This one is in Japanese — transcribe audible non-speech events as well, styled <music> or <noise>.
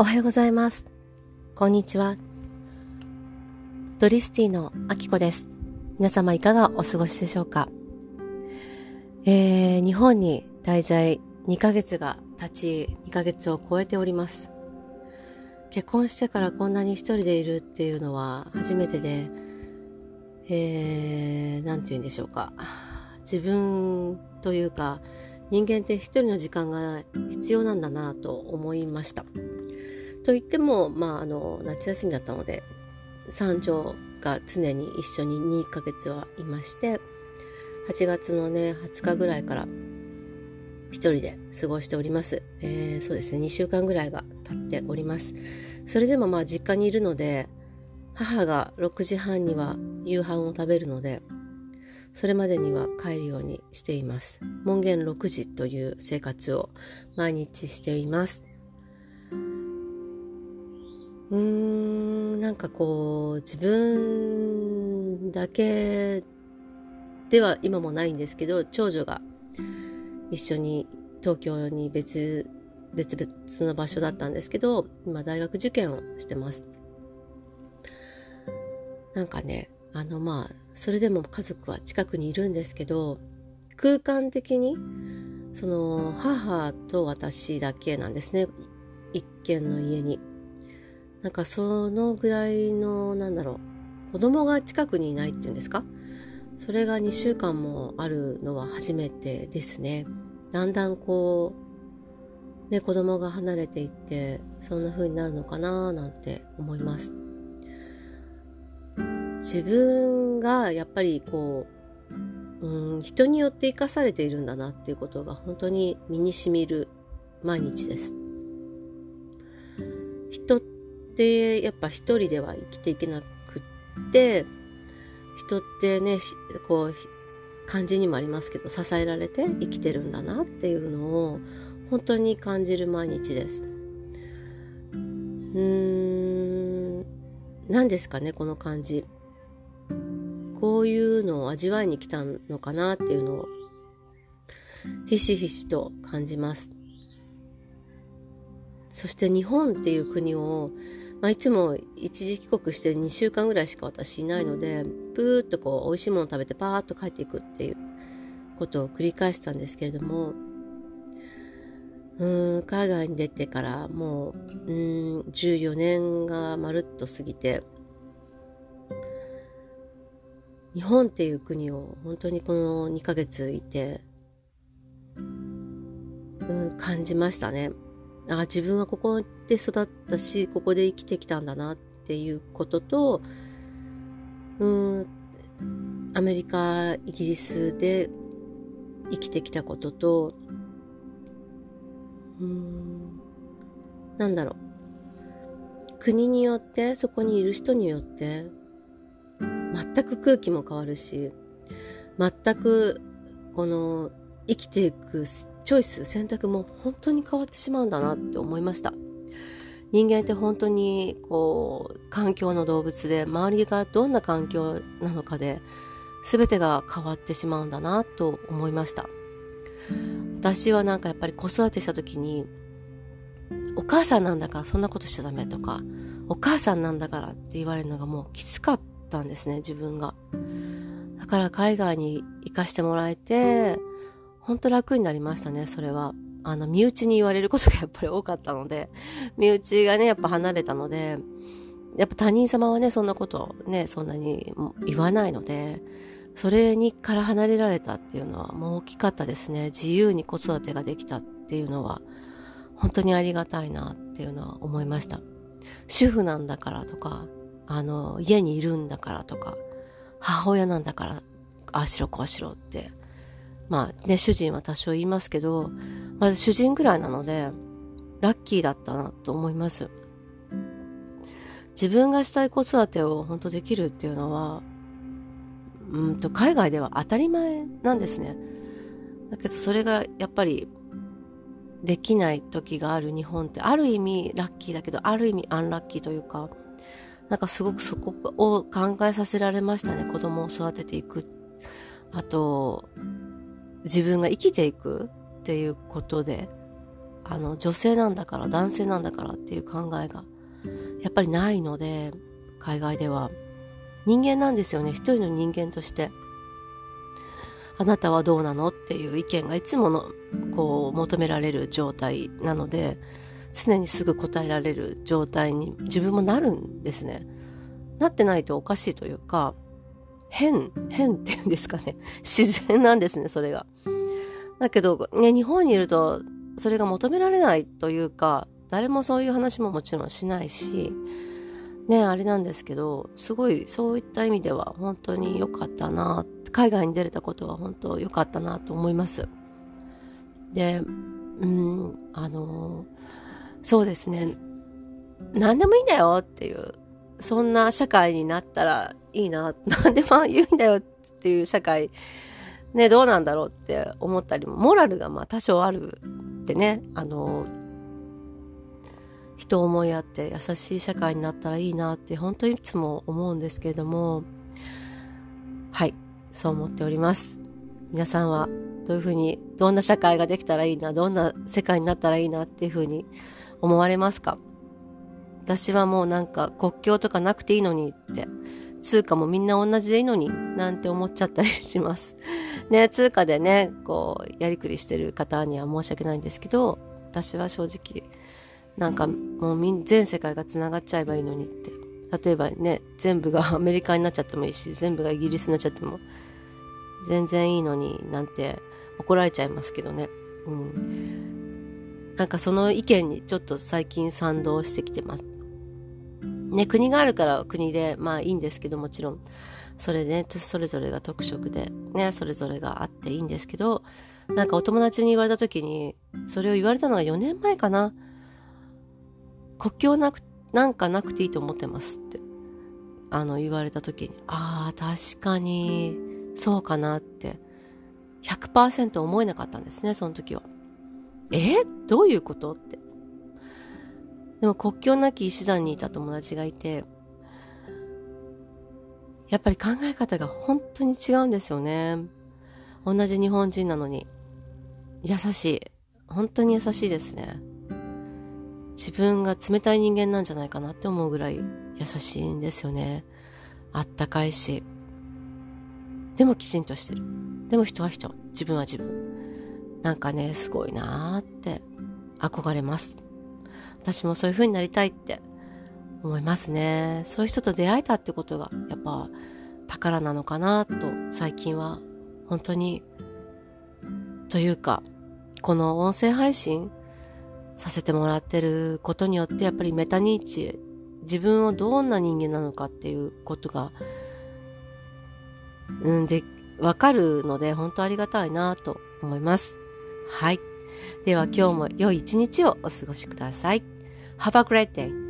おはようございます。こんにちは。ドリスティのあきこです。皆様いかがお過ごしでしょうか？えー、日本に滞在2ヶ月が経ち、2ヶ月を超えております。結婚してからこんなに一人でいるっていうのは初めてで、えー、なんて言うんでしょうか。自分というか、人間って一人の時間が必要なんだなと思いました。と言っても、まあ、あの夏休みだったので三女が常に一緒に2ヶ月はいまして8月のね20日ぐらいから一人で過ごしております、えー、そうですね2週間ぐらいが経っておりますそれでもまあ実家にいるので母が6時半には夕飯を食べるのでそれまでには帰るようにしています。門限6時という生活を毎日しています。うーん、なんかこう、自分だけでは今もないんですけど、長女が一緒に東京に別、別々の場所だったんですけど、今大学受験をしてます。なんかね、あのまあそれでも家族は近くにいるんですけど空間的にその母と私だけなんですね一軒の家になんかそのぐらいのなんだろう子供が近くにいないっていうんですか？それが2週間もあるのは初めてですね。だんだんこうね子供が離れていってそんな風になるのかななんて思います。自分がやっぱりこう、うん、人によって生かされているんだなっていうことが本当に身にしみる毎日です。人ってやっぱ一人では生きていけなくって人ってねこう感じにもありますけど支えられて生きてるんだなっていうのを本当に感じる毎日です。うーん何ですかねこの感じ。こういうのを味わいに来たのかなっていうのをひしひしと感じます。そして日本っていう国を、まあ、いつも一時帰国して2週間ぐらいしか私いないのでプーッとこう美味しいもの食べてパーッと帰っていくっていうことを繰り返したんですけれどもうん海外に出てからもううん14年がまるっと過ぎて日本っていう国を本当にこの2ヶ月いて、うん、感じましたね。あ自分はここで育ったしここで生きてきたんだなっていうこととうんアメリカイギリスで生きてきたこととうんなんだろう。国によってそこにいる人によって全く空気も変わるし全くこの生きていくチョイス選択も本当に変わってしまうんだなって思いました人間って本当にこう環境の動物で周りがどんな環境なのかで全てが変わってしまうんだなと思いました私はなんかやっぱり子育てした時にお母さんなんだからそんなことしちゃダメとかお母さんなんだからって言われるのがもうきつかっったんですね、自分が。だから海外に行かしてもらえて、ほんと楽になりましたね、それは。あの、身内に言われることがやっぱり多かったので、身内がね、やっぱ離れたので、やっぱ他人様はね、そんなことね、そんなに言わないので、それにから離れられたっていうのはもう大きかったですね。自由に子育てができたっていうのは、本当にありがたいなっていうのは思いました。主婦なんだからとか、あの家にいるんだからとか母親なんだからああしろこうしろってまあね主人は多少言いますけどまず主人ぐらいなのでラッキーだったなと思います自分がしたい子育てを本当できるっていうのはうんと海外では当たり前なんですねだけどそれがやっぱりできない時がある日本ってある意味ラッキーだけどある意味アンラッキーというかなんかすごくそこを考えさせられましたね。子供を育てていく。あと、自分が生きていくっていうことで、あの女性なんだから男性なんだからっていう考えがやっぱりないので海外では。人間なんですよね。一人の人間として。あなたはどうなのっていう意見がいつものこう求められる状態なので常にすぐ答えられる状態に自分もなるんですね。なってないとおかしいというか変変っていうんですかね。<laughs> 自然なんですねそれが。だけどね日本にいるとそれが求められないというか誰もそういう話ももちろんしないしねあれなんですけどすごいそういった意味では本当に良かったな海外に出れたことは本当良かったなと思います。でうんあのそうですね。何でもいいんだよっていうそんな社会になったらいいな。<laughs> 何でも言うんだよっていう社会ねどうなんだろうって思ったりもモラルがまあ多少あるってねあの人を思いやって優しい社会になったらいいなって本当にいつも思うんですけれどもはいそう思っております。皆さんはどういうふうにどんな社会ができたらいいなどんな世界になったらいいなっていうふうに思われますか？私はもうなんか国境とかなくていいのにって。通貨もみんな同じでいいのになんて思っちゃったりします。<laughs> ね通貨でねこうやりくりしてる方には申し訳ないんですけど私は正直なんかもう全世界がつながっちゃえばいいのにって。例えばね全部が <laughs> アメリカになっちゃってもいいし全部がイギリスになっちゃっても全然いいのになんて怒られちゃいますけどね。うん。なんかその意見にちょっと最近賛同してきてます。ね国があるから国でまあいいんですけどもちろん。それでねそれぞれが特色でねそれぞれがあっていいんですけどなんかお友達に言われた時にそれを言われたのが4年前かな。国境なくなんかなくていいと思ってますってあの言われた時に。ああ確かにそうかなって。100%思えなかったんですねその時は。え？どういうこと？って。でも国境なき医師団にいた友達がいてやっぱり考え方が本当に違うんですよね。同じ日本人なのに。優しい。本当に優しいですね。自分が冷たい人間なんじゃないかなって思うぐらい優しいんですよね。あったかいし。でもきちんとしてる。でも人は人。自分は自分。なんかねすごいなーって憧れます。私もそういう風になりたいって思いますね。そういう人と出会えたってことがやっぱ宝なのかなと最近は本当に。というかこの音声配信させてもらってることによってやっぱりメタ認知自分をどんな人間なのかっていうことがうんでわかるので本当ありがたいなと思います。はい。では今日も良い一日をお過ごしください。Have a great day.